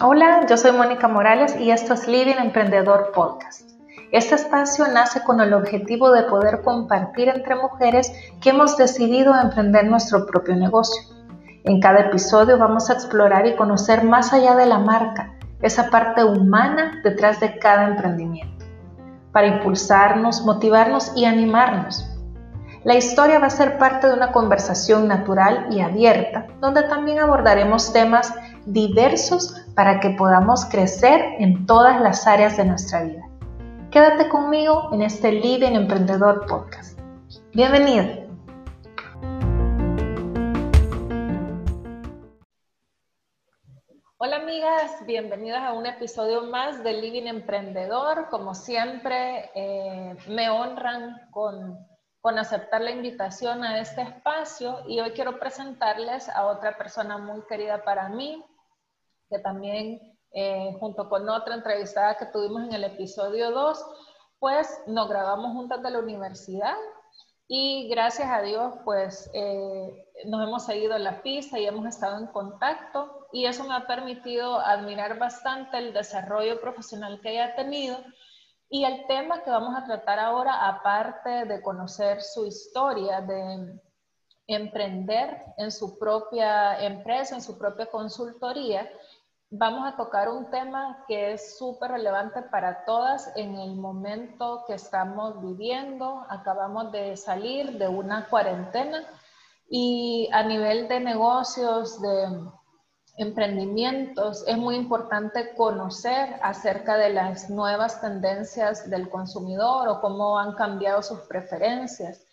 Hola, yo soy Mónica Morales y esto es Living Emprendedor Podcast. Este espacio nace con el objetivo de poder compartir entre mujeres que hemos decidido emprender nuestro propio negocio. En cada episodio vamos a explorar y conocer más allá de la marca, esa parte humana detrás de cada emprendimiento, para impulsarnos, motivarnos y animarnos. La historia va a ser parte de una conversación natural y abierta, donde también abordaremos temas diversos para que podamos crecer en todas las áreas de nuestra vida. Quédate conmigo en este Living Emprendedor Podcast. Bienvenido. Hola amigas, bienvenidas a un episodio más de Living Emprendedor. Como siempre, eh, me honran con con aceptar la invitación a este espacio y hoy quiero presentarles a otra persona muy querida para mí, que también eh, junto con otra entrevistada que tuvimos en el episodio 2, pues nos grabamos juntas de la universidad y gracias a Dios pues eh, nos hemos seguido en la pista y hemos estado en contacto y eso me ha permitido admirar bastante el desarrollo profesional que ella ha tenido y el tema que vamos a tratar ahora, aparte de conocer su historia, de emprender en su propia empresa, en su propia consultoría, vamos a tocar un tema que es súper relevante para todas en el momento que estamos viviendo. Acabamos de salir de una cuarentena y a nivel de negocios, de emprendimientos, es muy importante conocer acerca de las nuevas tendencias del consumidor o cómo han cambiado sus preferencias.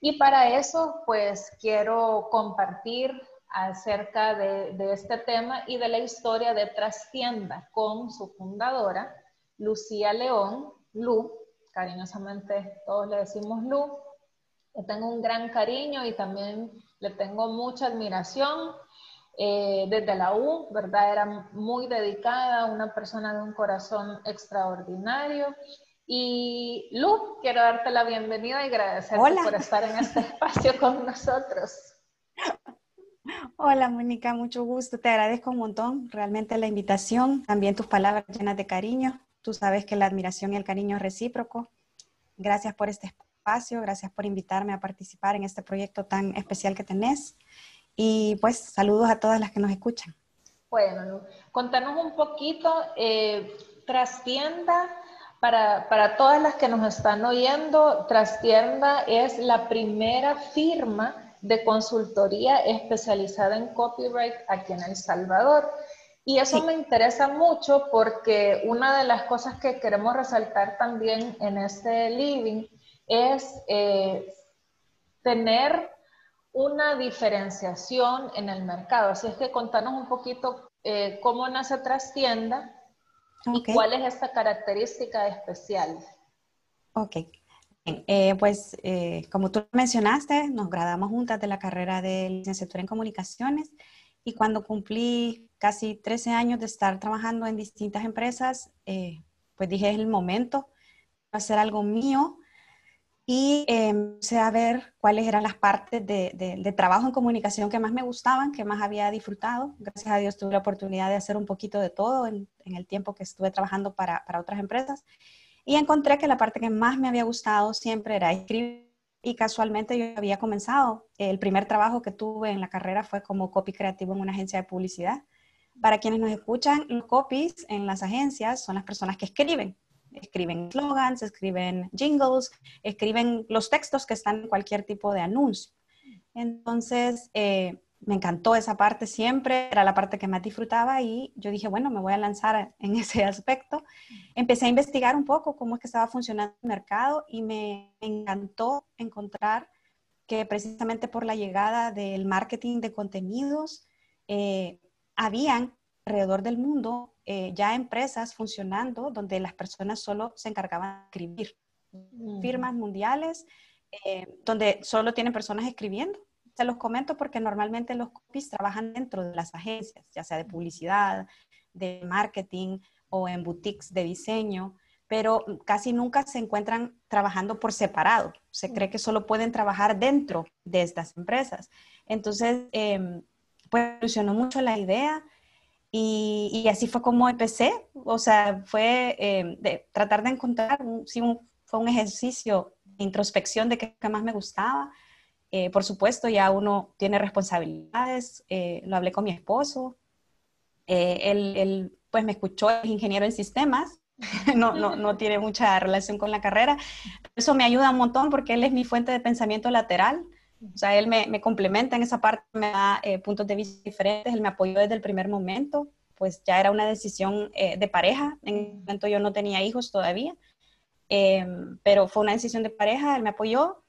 Y para eso, pues quiero compartir acerca de, este tema y de la historia de Trastienda con su fundadora, Lucía León, Lu, cariñosamente todos le decimos Lu. Le tengo un gran cariño y también le tengo mucha admiración eh, desde la U, ¿verdad? Era muy dedicada, una persona de un corazón extraordinario. Y Lu, quiero darte la bienvenida y agradecerte por estar en este espacio con nosotros. Hola Mónica, mucho gusto. Te agradezco un montón realmente la invitación, también tus palabras llenas de cariño. Tú sabes que la admiración y el cariño es recíproco. Gracias por este espacio, gracias por invitarme a participar en este proyecto tan especial que tenés. Y pues saludos a todas las que nos escuchan. Bueno, contanos un poquito, eh, Trastienda, para, para, todas las que nos están oyendo, Trastienda es la primera firma de consultoría especializada en copyright aquí en El Salvador. Y eso me interesa mucho porque una de las cosas que queremos resaltar también en este living es eh, tener una diferenciación en el mercado. Así es que contanos un poquito eh, cómo nace Trastienda y cuál es esta característica especial. Ok. Eh, pues eh, como tú mencionaste, nos graduamos juntas de la carrera de licenciatura en comunicaciones y cuando cumplí casi 13 años de estar trabajando en distintas empresas, pues dije es el momento de hacer algo mío y empecé a ver cuáles eran las partes de, trabajo en comunicación que más me gustaban, que más había disfrutado. Gracias a Dios tuve la oportunidad de hacer un poquito de todo en, el tiempo que estuve trabajando para, otras empresas. Y encontré que la parte que más me había gustado siempre era escribir. Y casualmente yo había comenzado. El primer trabajo que tuve en la carrera fue como copy creativo en una agencia de publicidad. Para quienes nos escuchan, los copies en las agencias son las personas que escriben escriben slogans, escriben jingles, escriben los textos que están en cualquier tipo de anuncio. Entonces, eh, me encantó esa parte siempre, era la parte que más disfrutaba y yo dije, bueno, me voy a lanzar en ese aspecto. Empecé a investigar un poco cómo es que estaba funcionando el mercado y me encantó encontrar que precisamente por la llegada del marketing de contenidos, eh, habían alrededor del mundo eh, ya empresas funcionando donde las personas solo se encargaban de escribir. Firmas mundiales eh, donde solo tienen personas escribiendo. Se los comento porque normalmente los copies trabajan dentro de las agencias, ya sea de publicidad, de marketing o en boutiques de diseño. pero casi nunca se encuentran trabajando por separado. Se cree que solo pueden trabajar dentro de estas empresas. Entonces, em, pues funcionó mucho la idea y, así fue como empecé. O sea, fue em, de tratar de encontrar, sí, fue un ejercicio de introspección de qué, más me gustaba. Eh, por supuesto, ya uno tiene responsabilidades. Eh, lo hablé con mi esposo. Eh, él, él, pues me escuchó, es ingeniero en sistemas no, no, no tiene mucha relación con la carrera. Eso me ayuda un montón porque él es mi fuente de pensamiento lateral. O sea, él me, me complementa en esa parte, me da eh, puntos de vista diferentes, él me apoyó desde el primer momento, pues ya era una decisión eh, de pareja, en ese momento yo no tenía hijos todavía, em, pero fue una decisión de pareja, él me apoyó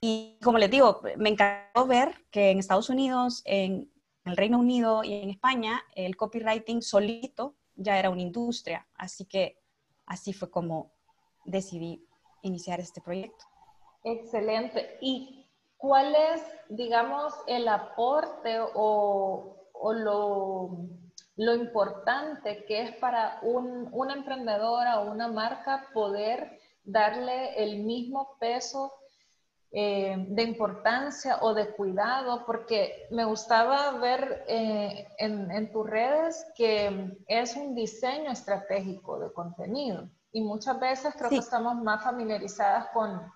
y como les digo, me encantó ver que en Estados Unidos, en el Reino Unido y en España, el copywriting solito ya era una industria, así que así fue como decidí iniciar este proyecto. Excelente. ¿Y cuál es, digamos, el aporte o, lo, importante que es para un, una emprendedora o una marca poder darle el mismo peso eh, de importancia o de cuidado, porque me gustaba ver eh, en, tus redes que es un diseño estratégico de contenido y muchas veces creo que estamos más familiarizadas con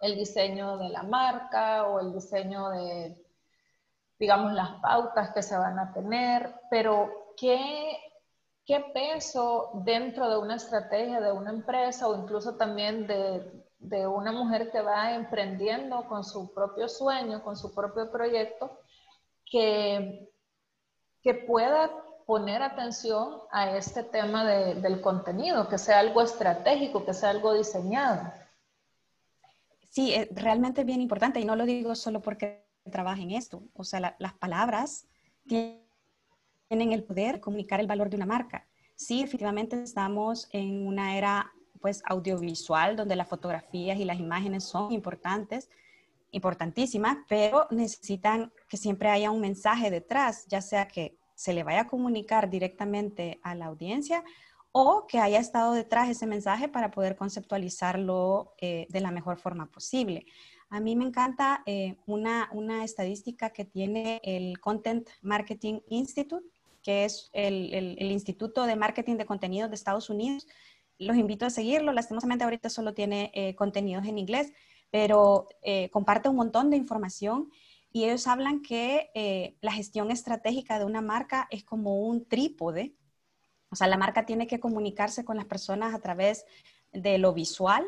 el diseño de la marca o el diseño de, digamos, las pautas que se van a tener, pero ¿qué, qué peso dentro de una estrategia de una empresa o incluso también de de una mujer que va emprendiendo con su propio sueño, con su propio proyecto, que, que pueda poner atención a este tema del contenido, que sea algo estratégico, que sea algo diseñado. Sí, es realmente bien importante y no lo digo solo porque trabaje en esto. O sea, las palabras tienen el poder de comunicar el valor de una marca. Sí, efectivamente estamos en una era pues audiovisual, donde las fotografías y las imágenes son importantes, importantísimas, pero necesitan que siempre haya un mensaje detrás, ya sea que se le vaya a comunicar directamente a la audiencia o que haya estado detrás ese mensaje para poder conceptualizarlo eh, de la mejor forma posible. A mí me encanta eh, una, una, estadística que tiene el Content Marketing Institute, que es el, el, Instituto de Marketing de Contenidos de Estados Unidos, los invito a seguirlo. Lastimosamente ahorita solo tiene eh, contenidos en inglés, pero comparte un montón de información y ellos hablan que la gestión estratégica de una marca es como un trípode. O sea, la marca tiene que comunicarse con las personas a través de lo visual,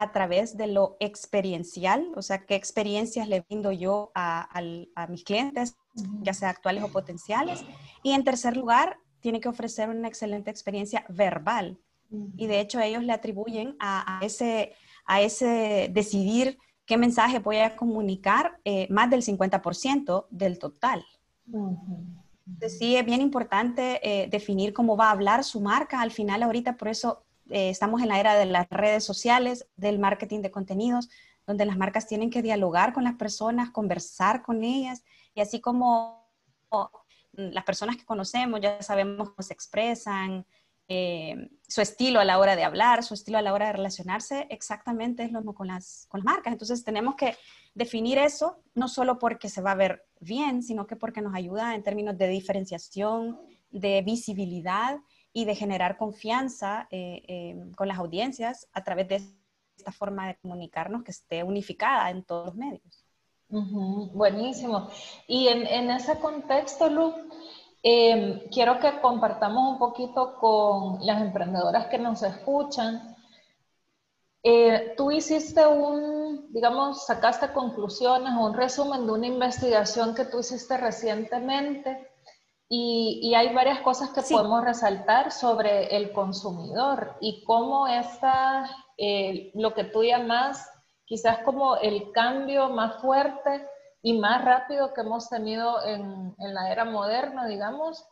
a través de lo experiencial, o sea, qué experiencias le brindo yo a, a mis clientes, ya sea actuales o potenciales. Y en tercer lugar, tiene que ofrecer una excelente experiencia verbal, y de hecho ellos le atribuyen a, ese, a ese decidir qué mensaje voy a comunicar eh, más del 50% del total. Sí, es bien importante eh, definir cómo va a hablar su marca. Al final, ahorita, por eso eh, estamos en la era de las redes sociales, del marketing de contenidos, donde las marcas tienen que dialogar con las personas, conversar con ellas, y así como las personas que conocemos ya sabemos cómo se expresan, eh, su estilo a la hora de hablar, su estilo a la hora de relacionarse, exactamente es lo mismo con las, con las marcas. Entonces tenemos que definir eso, no solo porque se va a ver bien, sino que porque nos ayuda en términos de diferenciación, de visibilidad y de generar confianza eh, eh, con las audiencias a través de esta forma de comunicarnos que esté unificada en todos los medios. buenísimo. Y en, en, ese contexto, Lu, Em, quiero que compartamos un poquito con las emprendedoras que nos escuchan. Eh, tú hiciste un, digamos, sacaste conclusiones o un resumen de una investigación que tú hiciste recientemente y, hay varias cosas que podemos resaltar sobre el consumidor y cómo está eh, lo que tú llamas quizás como el cambio más fuerte y más rápido que hemos tenido en, en la era moderna, digamos,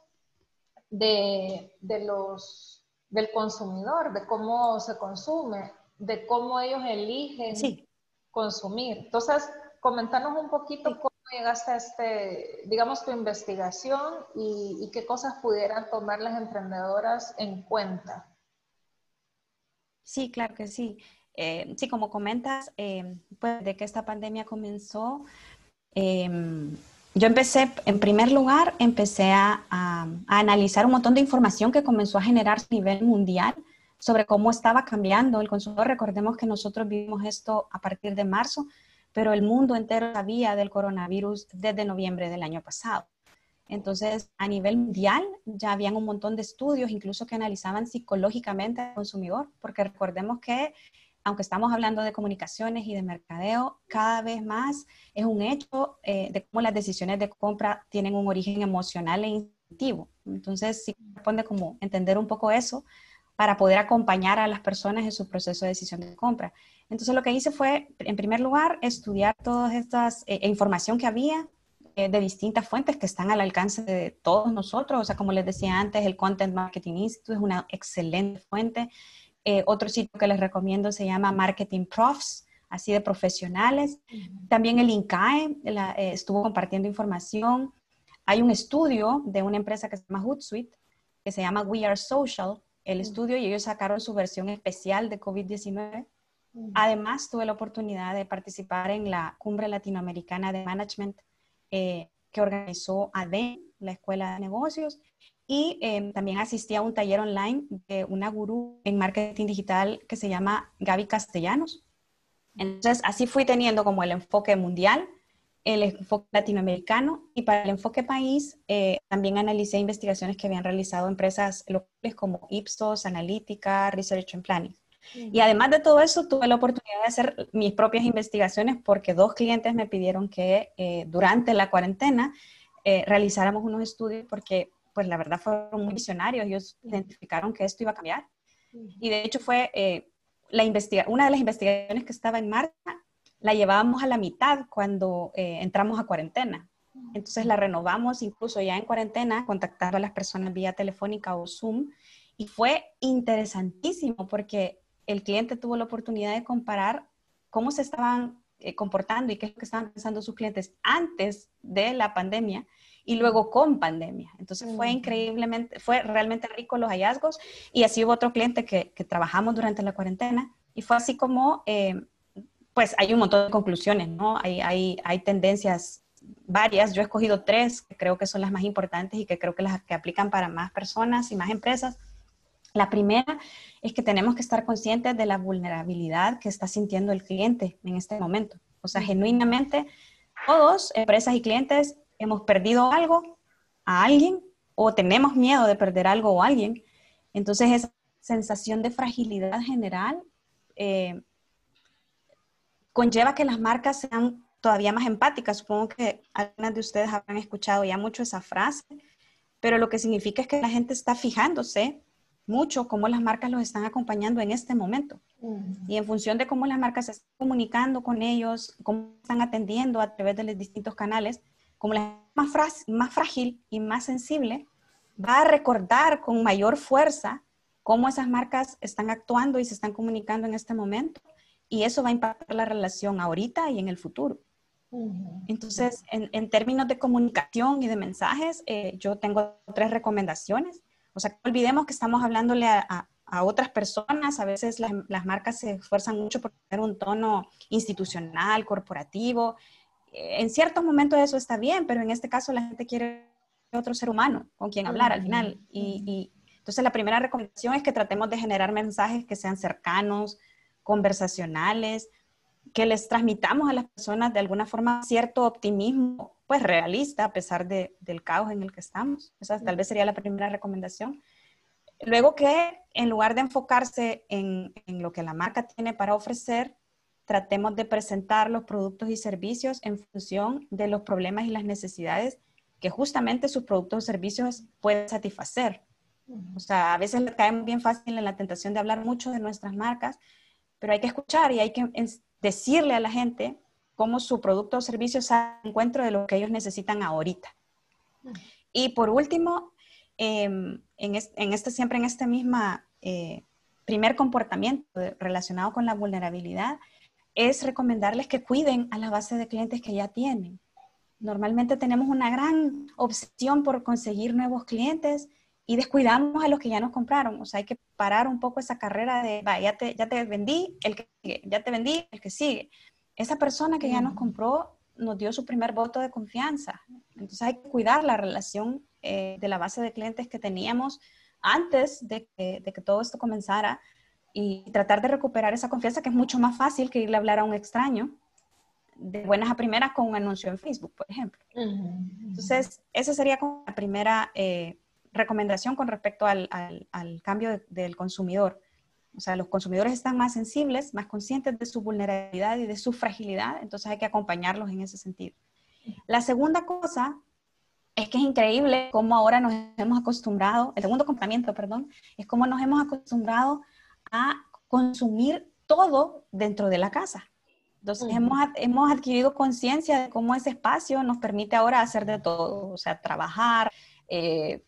de, de, los, del consumidor, de cómo se consume, de cómo ellos eligen consumir. Entonces, comentanos un poquito cómo llegaste a este, digamos, tu investigación y, y, qué cosas pudieran tomar las emprendedoras en cuenta. Sí, claro que sí. Eh, sí, como comentas, eh, pues de que esta pandemia comenzó, em, yo empecé, en primer lugar, empecé a, analizar un montón de información que comenzó a generarse a nivel mundial sobre cómo estaba cambiando el consumo. Recordemos que nosotros vimos esto a partir de marzo, pero el mundo entero sabía del coronavirus desde noviembre del año pasado. Entonces, a nivel mundial ya habían un montón de estudios, incluso que analizaban psicológicamente al consumidor, porque recordemos que aunque estamos hablando de comunicaciones y de mercadeo, cada vez más es un hecho eh, de cómo las decisiones de compra tienen un origen emocional e instintivo. Entonces, sí corresponde como entender un poco eso para poder acompañar a las personas en su proceso de decisión de compra. Entonces, lo que hice fue, en primer lugar, estudiar todas estas eh, información que había eh, de distintas fuentes que están al alcance de todos nosotros. O sea, como les decía antes, el Content Marketing Institute es una excelente fuente. Eh, otro sitio que les recomiendo se llama Marketing Profs, así de profesionales. También el INCAE eh, estuvo compartiendo información. Hay un estudio de una empresa que se llama Hootsuite, que se llama We Are Social, el estudio, y ellos sacaron su versión especial de COVID-19. Además, tuve la oportunidad de participar en la Cumbre Latinoamericana de Management eh, que organizó ADE, la Escuela de Negocios, y em, también asistí a un taller online de una gurú en marketing digital que se llama Gaby Castellanos. Entonces, así fui teniendo como el enfoque mundial, el enfoque latinoamericano y para el enfoque país eh, también analicé investigaciones que habían realizado empresas locales como Ipsos, Analítica, Research and Planning. Y además de todo eso, tuve la oportunidad de hacer mis propias investigaciones porque dos clientes me pidieron que eh, durante la cuarentena eh, realizáramos unos estudios porque pues la verdad fueron muy visionarios, ellos identificaron que esto iba a cambiar. Y de hecho fue eh, la una de las investigaciones que estaba en marcha, la llevábamos a la mitad cuando eh, entramos a cuarentena. Entonces la renovamos incluso ya en cuarentena, contactando a las personas vía telefónica o Zoom. Y fue interesantísimo porque el cliente tuvo la oportunidad de comparar cómo se estaban eh, comportando y qué es lo que estaban pensando sus clientes antes de la pandemia y luego con pandemia. Entonces fue increíblemente, fue realmente rico los hallazgos y así hubo otro cliente que, que trabajamos durante la cuarentena y fue así como, eh, pues hay un montón de conclusiones, ¿no? Hay, hay, hay tendencias varias, yo he escogido tres que creo que son las más importantes y que creo que las que aplican para más personas y más empresas. La primera es que tenemos que estar conscientes de la vulnerabilidad que está sintiendo el cliente en este momento. O sea, genuinamente, todos, empresas y clientes, hemos perdido algo a alguien o tenemos miedo de perder algo o alguien. Entonces esa sensación de fragilidad general eh, conlleva que las marcas sean todavía más empáticas. Supongo que algunas de ustedes habrán escuchado ya mucho esa frase, pero lo que significa es que la gente está fijándose mucho cómo las marcas los están acompañando en este momento. Y en función de cómo las marcas se están comunicando con ellos, cómo están atendiendo a través de los distintos canales, como la más, más frágil y más sensible, va a recordar con mayor fuerza cómo esas marcas están actuando y se están comunicando en este momento. Y eso va a impactar la relación ahorita y en el futuro. Entonces, en, términos de comunicación y de mensajes, eh, yo tengo tres recomendaciones. O sea, no olvidemos que estamos hablándole a, a, otras personas. A veces las, las, marcas se esfuerzan mucho por tener un tono institucional, corporativo, en ciertos momentos eso está bien, pero en este caso la gente quiere otro ser humano con quien hablar al final. Y, entonces la primera recomendación es que tratemos de generar mensajes que sean cercanos, conversacionales, que les transmitamos a las personas de alguna forma cierto optimismo, pues realista a pesar de, del caos en el que estamos. Esa tal vez sería la primera recomendación. Luego que en lugar de enfocarse en, en lo que la marca tiene para ofrecer, tratemos de presentar los productos y servicios en función de los problemas y las necesidades que justamente sus productos o servicios pueden satisfacer. O sea, a veces caemos bien fácil en la tentación de hablar mucho de nuestras marcas, pero hay que escuchar y hay que decirle a la gente cómo su producto o servicio se encuentro de lo que ellos necesitan ahorita. Y por último, em, en, este, siempre en este mismo eh, primer comportamiento relacionado con la vulnerabilidad, es recomendarles que cuiden a la base de clientes que ya tienen. Normalmente tenemos una gran obsesión por conseguir nuevos clientes y descuidamos a los que ya nos compraron. O sea, hay que parar un poco esa carrera de, va, ya te, ya te vendí, el que sigue, ya te vendí, el que sigue. Esa persona que ya nos compró nos dio su primer voto de confianza. Entonces hay que cuidar la relación eh, de la base de clientes que teníamos antes de que, de que, todo esto comenzara y tratar de recuperar esa confianza que es mucho más fácil que irle a hablar a un extraño de buenas a primeras con un anuncio en Facebook, por ejemplo. Entonces, esa sería como la primera eh, recomendación con respecto al, cambio del consumidor. O sea, los consumidores están más sensibles, más conscientes de su vulnerabilidad y de su fragilidad, entonces hay que acompañarlos en ese sentido. La segunda cosa es que es increíble cómo ahora nos hemos acostumbrado, el segundo comportamiento, perdón, es cómo nos hemos acostumbrado a consumir todo dentro de la casa. Entonces hemos, hemos adquirido conciencia de cómo ese espacio nos permite ahora hacer de todo, o sea, trabajar, eh,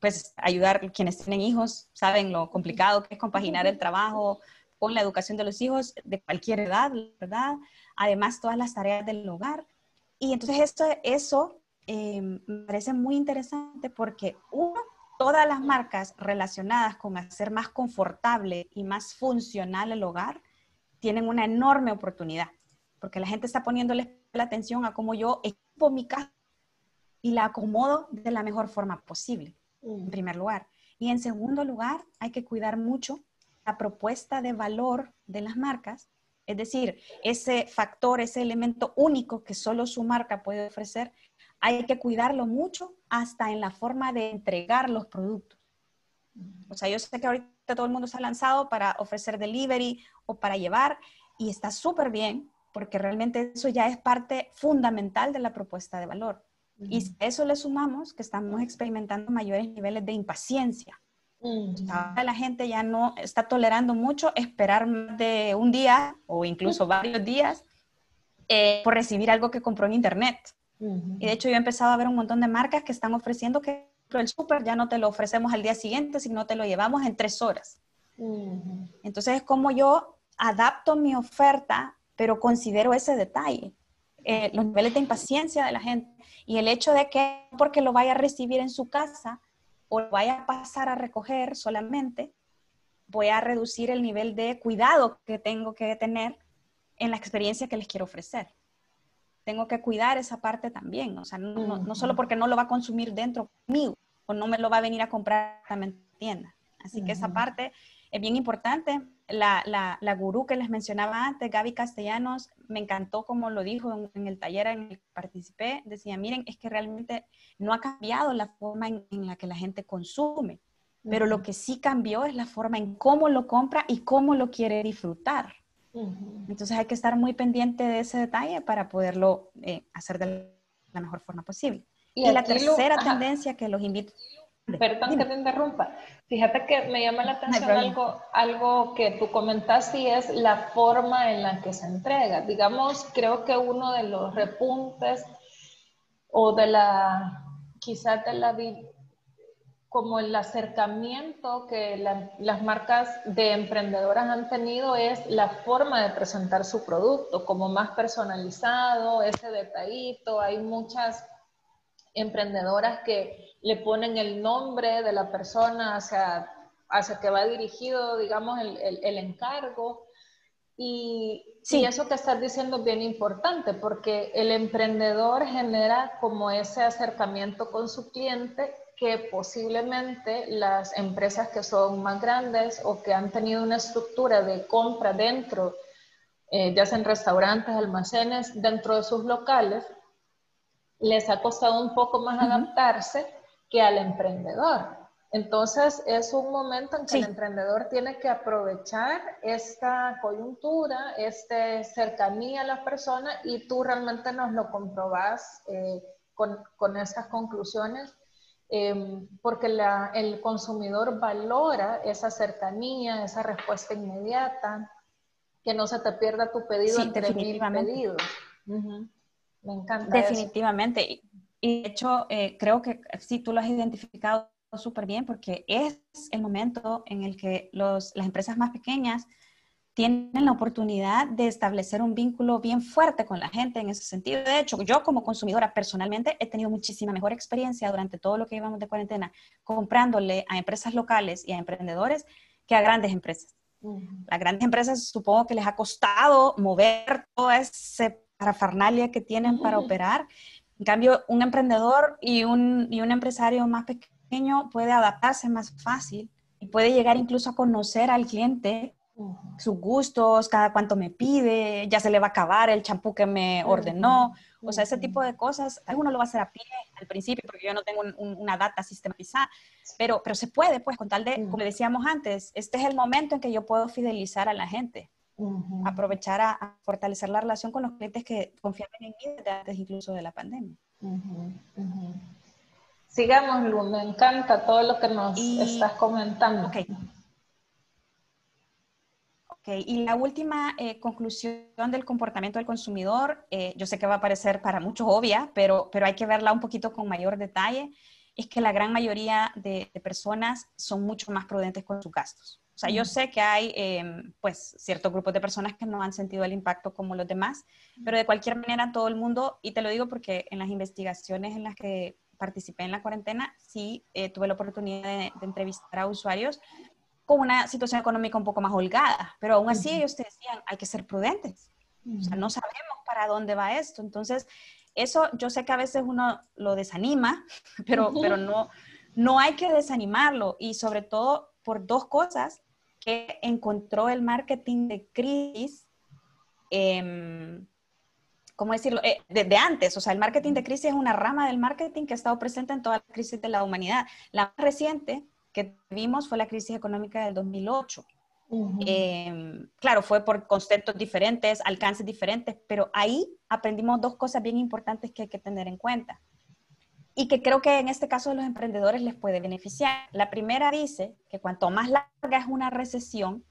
pues ayudar quienes tienen hijos, saben lo complicado que es compaginar el trabajo con la educación de los hijos de cualquier edad, ¿verdad? Además, todas las tareas del hogar. Y entonces esto, eso eh, me parece muy interesante porque uno, todas las marcas relacionadas con hacer más confortable y más funcional el hogar tienen una enorme oportunidad, porque la gente está poniéndole la atención a cómo yo equipo mi casa y la acomodo de la mejor forma posible en primer lugar. Y en segundo lugar, hay que cuidar mucho la propuesta de valor de las marcas, es decir, ese factor, ese elemento único que solo su marca puede ofrecer, hay que cuidarlo mucho hasta en la forma de entregar los productos. O sea, yo sé que ahorita todo el mundo se ha lanzado para ofrecer delivery o para llevar y está súper bien porque realmente eso ya es parte fundamental de la propuesta de valor. Y a eso le sumamos que estamos experimentando mayores niveles de impaciencia. Ahora la gente ya no está tolerando mucho esperar más de un día o incluso varios días eh, por recibir algo que compró en internet. Y de hecho yo he empezado a ver un montón de marcas que están ofreciendo que el súper ya no te lo ofrecemos al día siguiente, sino te lo llevamos en tres horas. Entonces es como yo adapto mi oferta, pero considero ese detalle. Eh, los niveles de impaciencia de la gente y el hecho de que porque lo vaya a recibir en su casa o lo vaya a pasar a recoger solamente, voy a reducir el nivel de cuidado que tengo que tener en la experiencia que les quiero ofrecer. Tengo que cuidar esa parte también, o sea, no, no, solo porque no lo va a consumir dentro conmigo o no me lo va a venir a comprar en tienda. Así que esa parte es bien importante la, la, la, gurú que les mencionaba antes, Gaby Castellanos, me encantó como lo dijo en, el taller en el que participé. Decía, miren, es que realmente no ha cambiado la forma en, la que la gente consume, pero lo que sí cambió es la forma en cómo lo compra y cómo lo quiere disfrutar. Entonces hay que estar muy pendiente de ese detalle para poderlo eh, hacer de la mejor forma posible. Y, la tercera tendencia que los invito Perdón que te interrumpa. Fíjate que me llama la atención algo, algo que tú comentaste y es la forma en la que se entrega. Digamos, creo que uno de los repuntes o de la, quizás de la, como el acercamiento que las marcas de emprendedoras han tenido es la forma de presentar su producto, como más personalizado, ese detallito. Hay muchas emprendedoras que le ponen el nombre de la persona hacia, hacia que va dirigido, digamos, el, el, encargo. Y, sí. eso que estás diciendo es bien importante porque el emprendedor genera como ese acercamiento con su cliente que posiblemente las empresas que son más grandes o que han tenido una estructura de compra dentro, eh, ya sea en restaurantes, almacenes, dentro de sus locales, les ha costado un poco más adaptarse que al emprendedor. Entonces es un momento en que el emprendedor tiene que aprovechar esta coyuntura, esta cercanía a la persona y tú realmente nos lo comprobás eh, con, con, esas conclusiones em, porque la, el consumidor valora esa cercanía, esa respuesta inmediata, que no se te pierda tu pedido entre mil pedidos. Me encanta. Definitivamente. Y de hecho, eh, creo que sí, tú lo has identificado súper bien porque es el momento en el que los, las empresas más pequeñas tienen la oportunidad de establecer un vínculo bien fuerte con la gente en ese sentido. De hecho, yo como consumidora personalmente he tenido muchísima mejor experiencia durante todo lo que llevamos de cuarentena comprándole a empresas locales y a emprendedores que a grandes empresas. Las grandes empresas supongo que les ha costado mover toda esa parafernalia que tienen para operar. En cambio, un emprendedor y un, y un empresario más pequeño puede adaptarse más fácil y puede llegar incluso a conocer al cliente sus gustos, cada cuánto me pide, ya se le va a acabar el champú que me ordenó, o sea, ese tipo de cosas, alguno lo va a hacer a pie al principio porque yo no tengo una data sistematizada, pero, pero se puede, pues, con tal de, como decíamos antes, este es el momento en que yo puedo fidelizar a la gente, aprovechar a, fortalecer la relación con los clientes que confiaban en mí desde antes incluso de la pandemia. Sigamos, Lu, me encanta todo lo que nos estás comentando. Okay. Y la última eh, conclusión del comportamiento del consumidor, eh, yo sé que va a parecer para muchos obvia, pero, pero hay que verla un poquito con mayor detalle, es que la gran mayoría de, personas son mucho más prudentes con sus gastos. O sea, yo sé que hay, em, pues, ciertos grupos de personas que no han sentido el impacto como los demás, pero de cualquier manera todo el mundo, y te lo digo porque en las investigaciones en las que participé en la cuarentena, sí eh, tuve la oportunidad de, de, entrevistar a usuarios con una situación económica un poco más holgada, pero aún así ellos te decían, hay que ser prudentes, o sea, no sabemos para dónde va esto, entonces eso yo sé que a veces uno lo desanima, pero, pero no, no hay que desanimarlo y sobre todo por dos cosas que encontró el marketing de crisis, eh, ¿cómo decirlo? Eh, desde antes, o sea, el marketing de crisis es una rama del marketing que ha estado presente en toda la crisis de la humanidad. La más reciente que vimos fue la crisis económica del 2008. Em, claro, fue por conceptos diferentes, alcances diferentes, pero ahí aprendimos dos cosas bien importantes que hay que tener en cuenta y que creo que en este caso de los emprendedores les puede beneficiar. La primera dice que cuanto más larga es una recesión,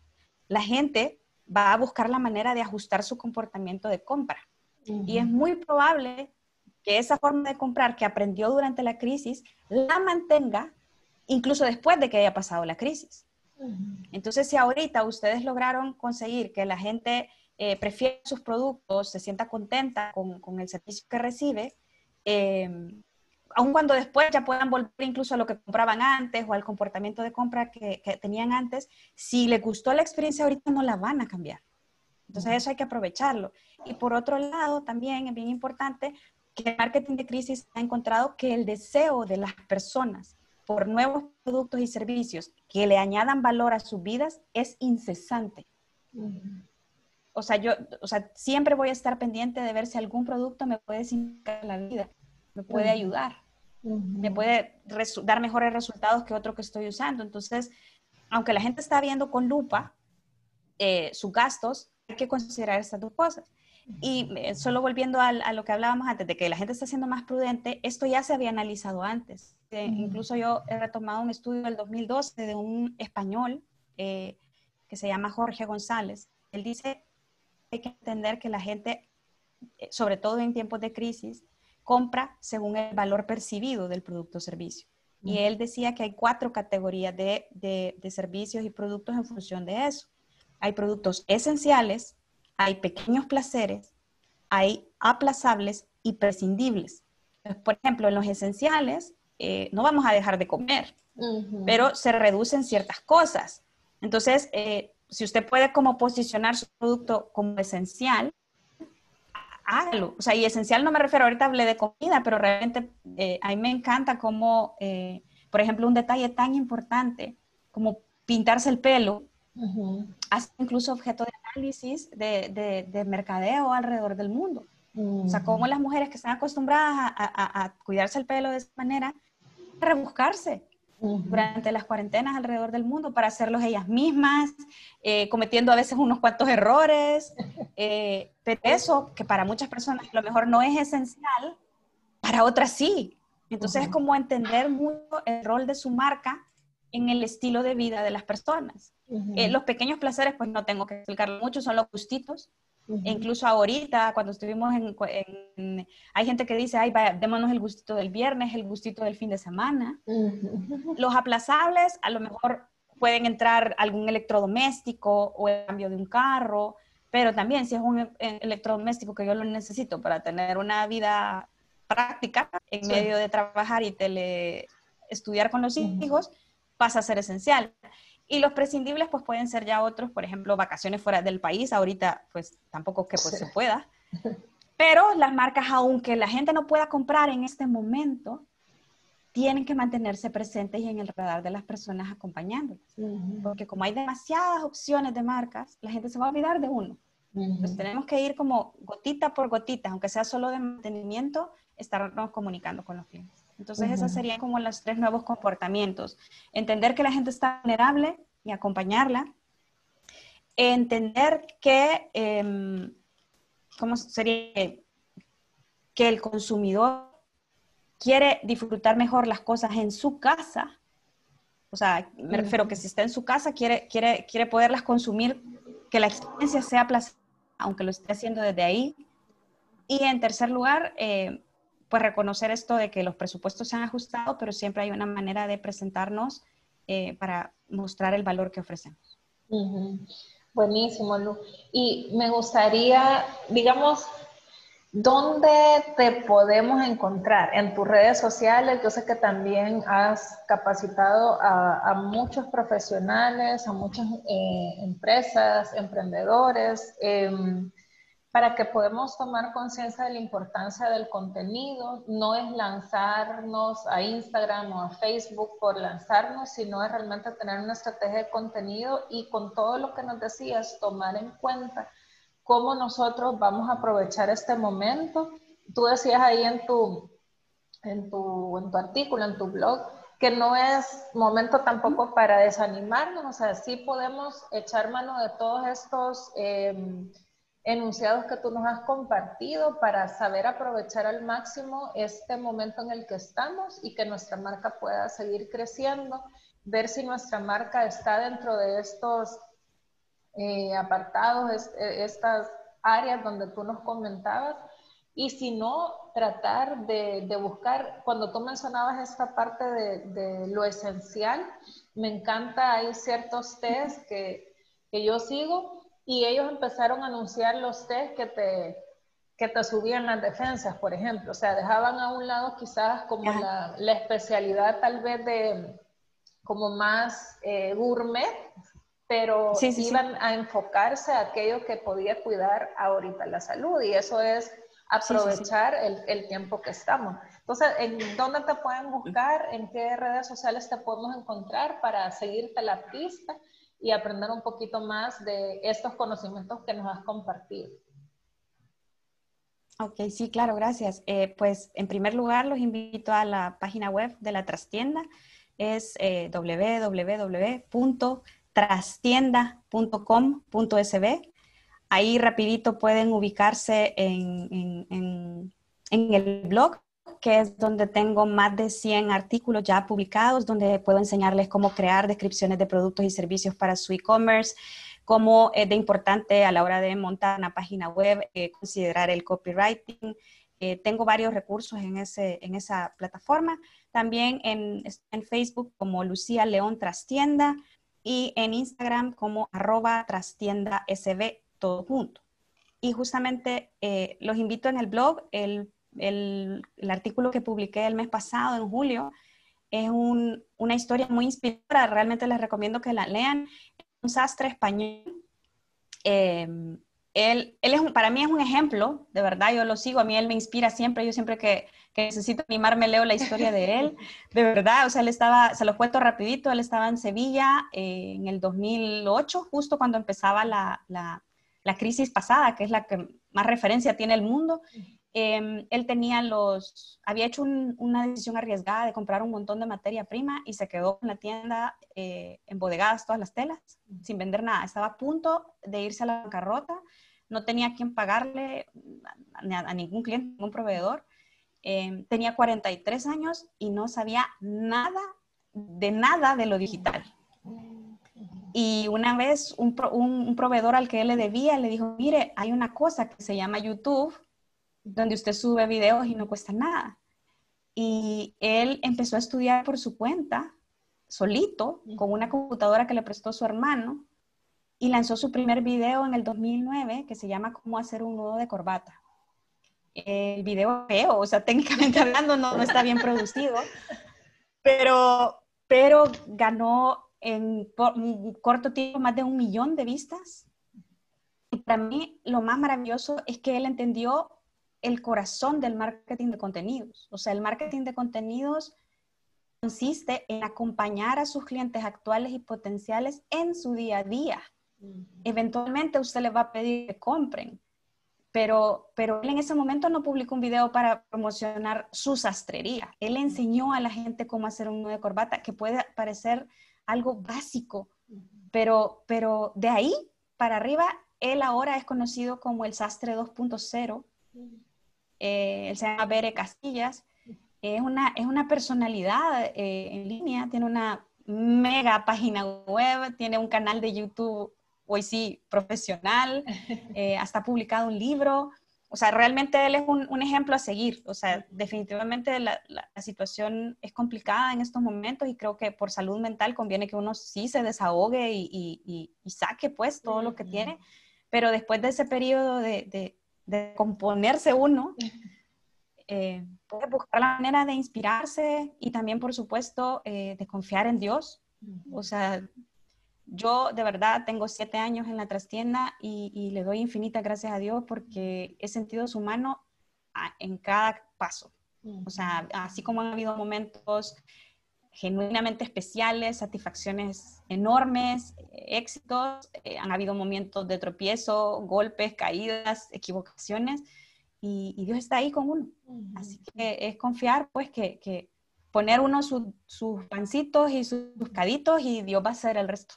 la gente va a buscar la manera de ajustar su comportamiento de compra. Y es muy probable que esa forma de comprar que aprendió durante la crisis la mantenga incluso después de que haya pasado la crisis. Entonces, si ahorita ustedes lograron conseguir que la gente eh, prefiera sus productos, se sienta contenta con, el servicio que recibe, eh, aun cuando después ya puedan volver incluso a lo que compraban antes o al comportamiento de compra que, tenían antes, si les gustó la experiencia ahorita no la van a cambiar. Entonces eso hay que aprovecharlo. Y por otro lado, también es bien importante que el marketing de crisis ha encontrado que el deseo de las personas por nuevos productos y servicios que le añadan valor a sus vidas es incesante. O sea, yo, o sea, siempre voy a estar pendiente de ver si algún producto me puede significar la vida, me puede ayudar, me puede dar mejores resultados que otro que estoy usando. Entonces, aunque la gente está viendo con lupa eh, sus gastos, hay que considerar estas dos cosas. Y eh, solo volviendo a, lo que hablábamos antes, de que la gente está siendo más prudente, esto ya se había analizado antes. Incluso yo he retomado un estudio del 2012 de un español eh, que se llama Jorge González. Él dice hay que entender que la gente, eh, sobre todo en tiempos de crisis, compra según el valor percibido del producto o servicio. Y él decía que hay cuatro categorías de, de servicios y productos en función de eso. Hay productos esenciales, hay pequeños placeres, hay aplazables y prescindibles. por ejemplo, en los esenciales eh, no vamos a dejar de comer, pero se reducen ciertas cosas. Entonces, eh, si usted puede como posicionar su producto como esencial, hágalo. O sea, y esencial no me refiero, ahorita hablé de comida, pero realmente eh, a mí me encanta como, por ejemplo, un detalle tan importante como pintarse el pelo, hace incluso objeto de análisis de, de, mercadeo alrededor del mundo. O sea, cómo las mujeres que están acostumbradas a, cuidarse el pelo de esa manera, rebuscarse durante las cuarentenas alrededor del mundo para hacerlos ellas mismas, eh, cometiendo a veces unos cuantos errores, eh, pero eso que para muchas personas a lo mejor no es esencial, para otras sí. Entonces es como entender mucho el rol de su marca en el estilo de vida de las personas. Eh, los pequeños placeres, pues no tengo que explicarlo mucho, son los gustitos. E incluso ahorita, cuando estuvimos en, Hay gente que dice, ay, vaya, démonos el gustito del viernes, el gustito del fin de semana. Los aplazables, a lo mejor pueden entrar algún electrodoméstico o el cambio de un carro, pero también si es un e, electrodoméstico que yo lo necesito para tener una vida práctica en medio de trabajar y tele estudiar con los hijos, pasa a ser esencial. Y los prescindibles pues pueden ser ya otros, por ejemplo, vacaciones fuera del país, ahorita pues tampoco que pues, se pueda. Pero las marcas, aunque la gente no pueda comprar en este momento, tienen que mantenerse presentes y en el radar de las personas acompañándolas. Porque como hay demasiadas opciones de marcas, la gente se va a olvidar de uno. Entonces tenemos que ir como gotita por gotita, aunque sea solo de mantenimiento, estarnos comunicando con los clientes. Entonces, esos serían como los tres nuevos comportamientos. Entender que la gente está vulnerable y acompañarla. Entender que, em, ¿cómo sería? Que el consumidor quiere disfrutar mejor las cosas en su casa. O sea, me refiero que si está en su casa, quiere, quiere, quiere poderlas consumir, que la experiencia sea placentera, aunque lo esté haciendo desde ahí. Y en tercer lugar, eh, pues reconocer esto de que los presupuestos se han ajustado, pero siempre hay una manera de presentarnos eh, para mostrar el valor que ofrecemos. Buenísimo, Lu. Y me gustaría, digamos, ¿dónde te podemos encontrar? En tus redes sociales, yo sé que también has capacitado a, muchos profesionales, a muchas eh, empresas, emprendedores. Em, para que podamos tomar conciencia de la importancia del contenido. No es lanzarnos a Instagram o a Facebook por lanzarnos, sino es realmente tener una estrategia de contenido y con todo lo que nos decías, tomar en cuenta cómo nosotros vamos a aprovechar este momento. Tú decías ahí en tu, en tu, en tu artículo, en tu blog, que no es momento tampoco para desanimarnos, o sea, sí podemos echar mano de todos estos... Eh, enunciados que tú nos has compartido para saber aprovechar al máximo este momento en el que estamos y que nuestra marca pueda seguir creciendo, ver si nuestra marca está dentro de estos eh, apartados, eh, estas áreas donde tú nos comentabas. Y si no, tratar de, buscar, cuando tú mencionabas esta parte de, de, lo esencial, me encanta, hay ciertos test que, que yo sigo y ellos empezaron a anunciar los test que te, que te subían las defensas, por ejemplo. O sea, dejaban a un lado quizás como la, la, especialidad tal vez de como más eh, gourmet, pero iban a enfocarse a aquello que podía cuidar ahorita la salud y eso es aprovechar el, el, tiempo que estamos. Entonces, ¿en dónde te pueden buscar? ¿En qué redes sociales te podemos encontrar para seguirte la pista? Y aprender un poquito más de estos conocimientos que nos has compartido. Ok, sí, claro, gracias. Eh, pues en primer lugar los invito a la página web de la trastienda, es eh, www.trastienda.com.sb. Ahí rapidito pueden ubicarse en, en, en el blog que es donde tengo más de 100 artículos ya publicados, donde puedo enseñarles cómo crear descripciones de productos y servicios para su e-commerce, cómo es de importante a la hora de montar una página web, eh, considerar el copywriting. Eh, tengo varios recursos en, ese, en esa plataforma. También en, en Facebook como Lucía León Trastienda y en Instagram como arroba trastienda sb, todo junto. Y justamente eh, los invito en el blog, el el, artículo que publiqué el mes pasado, en julio, es una historia muy inspiradora. Realmente les recomiendo que la lean. Un sastre español. Em, él, él es para mí es un ejemplo, de verdad, yo lo sigo, a mí él me inspira siempre, yo siempre que, necesito animarme leo la historia de él, de verdad, o sea, él estaba, se lo cuento rapidito, él estaba en Sevilla eh, en el 2008, justo cuando empezaba la, la, la, crisis pasada, que es la que más referencia tiene el mundo, Em, él tenía los, había hecho una decisión arriesgada de comprar un montón de materia prima y se quedó en la tienda eh, embodegadas todas las telas, sin vender nada. Estaba a punto de irse a la bancarrota, no tenía quien pagarle a, ningún cliente, ningún proveedor. Em, tenía 43 años y no sabía nada de nada de lo digital. Y una vez un, un proveedor al que él le debía le dijo, mire, hay una cosa que se llama YouTube donde usted sube videos y no cuesta nada. Y él empezó a estudiar por su cuenta solito con una computadora que le prestó su hermano y lanzó su primer video en el 2009 que se llama Cómo hacer un nudo de corbata. El video es feo, o sea, técnicamente hablando no, no está bien producido, pero, pero ganó en un corto tiempo más de un millón de vistas. Y para mí lo más maravilloso es que él entendió el corazón del marketing de contenidos. O sea, el marketing de contenidos consiste en acompañar a sus clientes actuales y potenciales en su día a día. Eventualmente usted les va a pedir que compren, pero, pero él en ese momento no publicó un video para promocionar su sastrería. Él enseñó a la gente cómo hacer un nudo de corbata, que puede parecer algo básico, pero, pero de ahí para arriba, él ahora es conocido como el sastre 2.0. Eh, él se llama Bere Castillas. Es una, es una personalidad eh, en línea, tiene una mega página web, tiene un canal de YouTube hoy sí profesional, eh, hasta ha publicado un libro. O sea, realmente él es un, ejemplo a seguir. O sea, definitivamente la, situación es complicada en estos momentos y creo que por salud mental conviene que uno sí se desahogue y, saque pues todo lo que tiene. Pero después de ese periodo de, componerse uno, eh, puede buscar la manera de inspirarse y también, por supuesto, eh, de confiar en Dios. O sea, yo de verdad tengo siete años en la trastienda y, le doy infinitas gracias a Dios porque he sentido su mano en cada paso. O sea, así como han habido momentos genuinamente especiales, satisfacciones enormes, éxitos, eh, han habido momentos de tropiezo, golpes, caídas, equivocaciones, y, Dios está ahí con uno. Así que es confiar, pues, que, poner uno sus pancitos y sus buscaditos y Dios va a hacer el resto.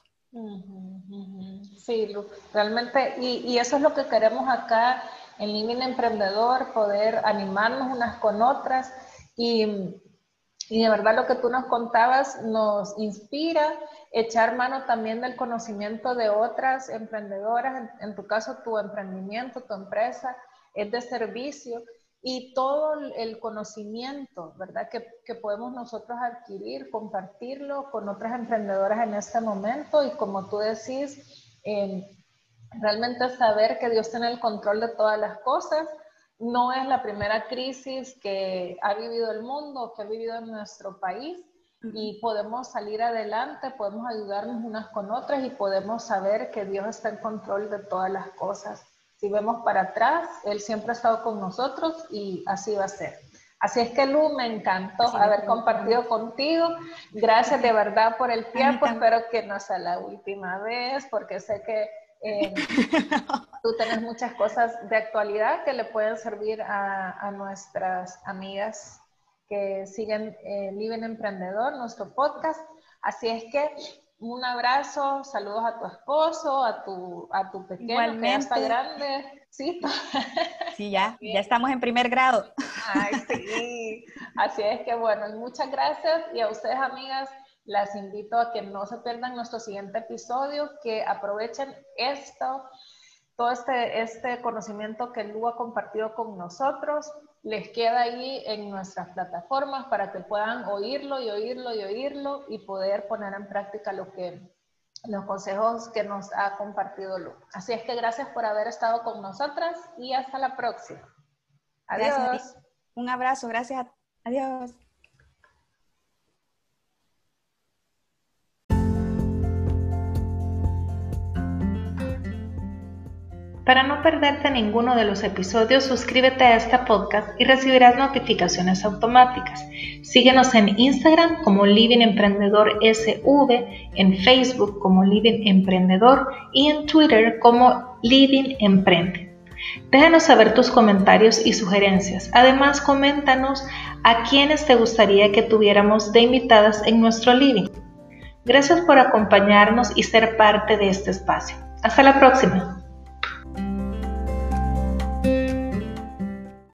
Sí, realmente, y, eso es lo que queremos acá en Living Emprendedor, poder animarnos unas con otras y, de verdad lo que tú nos contabas nos inspira echar mano también del conocimiento de otras emprendedoras, en tu caso tu emprendimiento, tu empresa es de servicio y todo el conocimiento, ¿verdad? Que, que, podemos nosotros adquirir, compartirlo con otras emprendedoras en este momento y como tú decís, realmente saber que Dios tiene el control de todas las cosas. No es la primera crisis que ha vivido el mundo, que ha vivido en nuestro país y podemos salir adelante, podemos ayudarnos unas con otras y podemos saber que Dios está en control de todas las cosas. Si vemos para atrás, Él siempre ha estado con nosotros y así va a ser. Así es que Lu, me encantó haber compartido contigo. Gracias de verdad por el tiempo. Espero que no sea la última vez, porque sé que eh, tú tienes muchas cosas de actualidad que le pueden servir a, nuestras amigas que siguen eh, Emprendedor, nuestro podcast. Así es que un abrazo, saludos a tu esposo, a tu, a tu pequeño que ya está grande. Sí, sí ya, ya estamos en primer grado. Ay, sí. Así es que bueno, muchas gracias y a ustedes amigas las invito a que no se pierdan nuestro siguiente episodio, que aprovechen esto, todo este, este conocimiento que Lu ha compartido con nosotros les queda ahí en nuestras plataformas para que puedan oírlo y oírlo y oírlo y poder poner en práctica lo que, los consejos que nos ha compartido Lu. Así es que gracias por haber estado con nosotras y hasta la próxima. Adiós. Un abrazo, gracias. Adiós. Para no perderte ninguno de los episodios, suscríbete a este podcast y recibirás notificaciones automáticas. Síguenos en Instagram como Living Emprendedor SV, en Facebook como Living Emprendedor y en Twitter como Living Emprende. Déjanos saber tus comentarios y sugerencias. Además, coméntanos a quienes te gustaría que tuviéramos de invitadas en nuestro living. Gracias por acompañarnos y ser parte de este espacio. Hasta la próxima.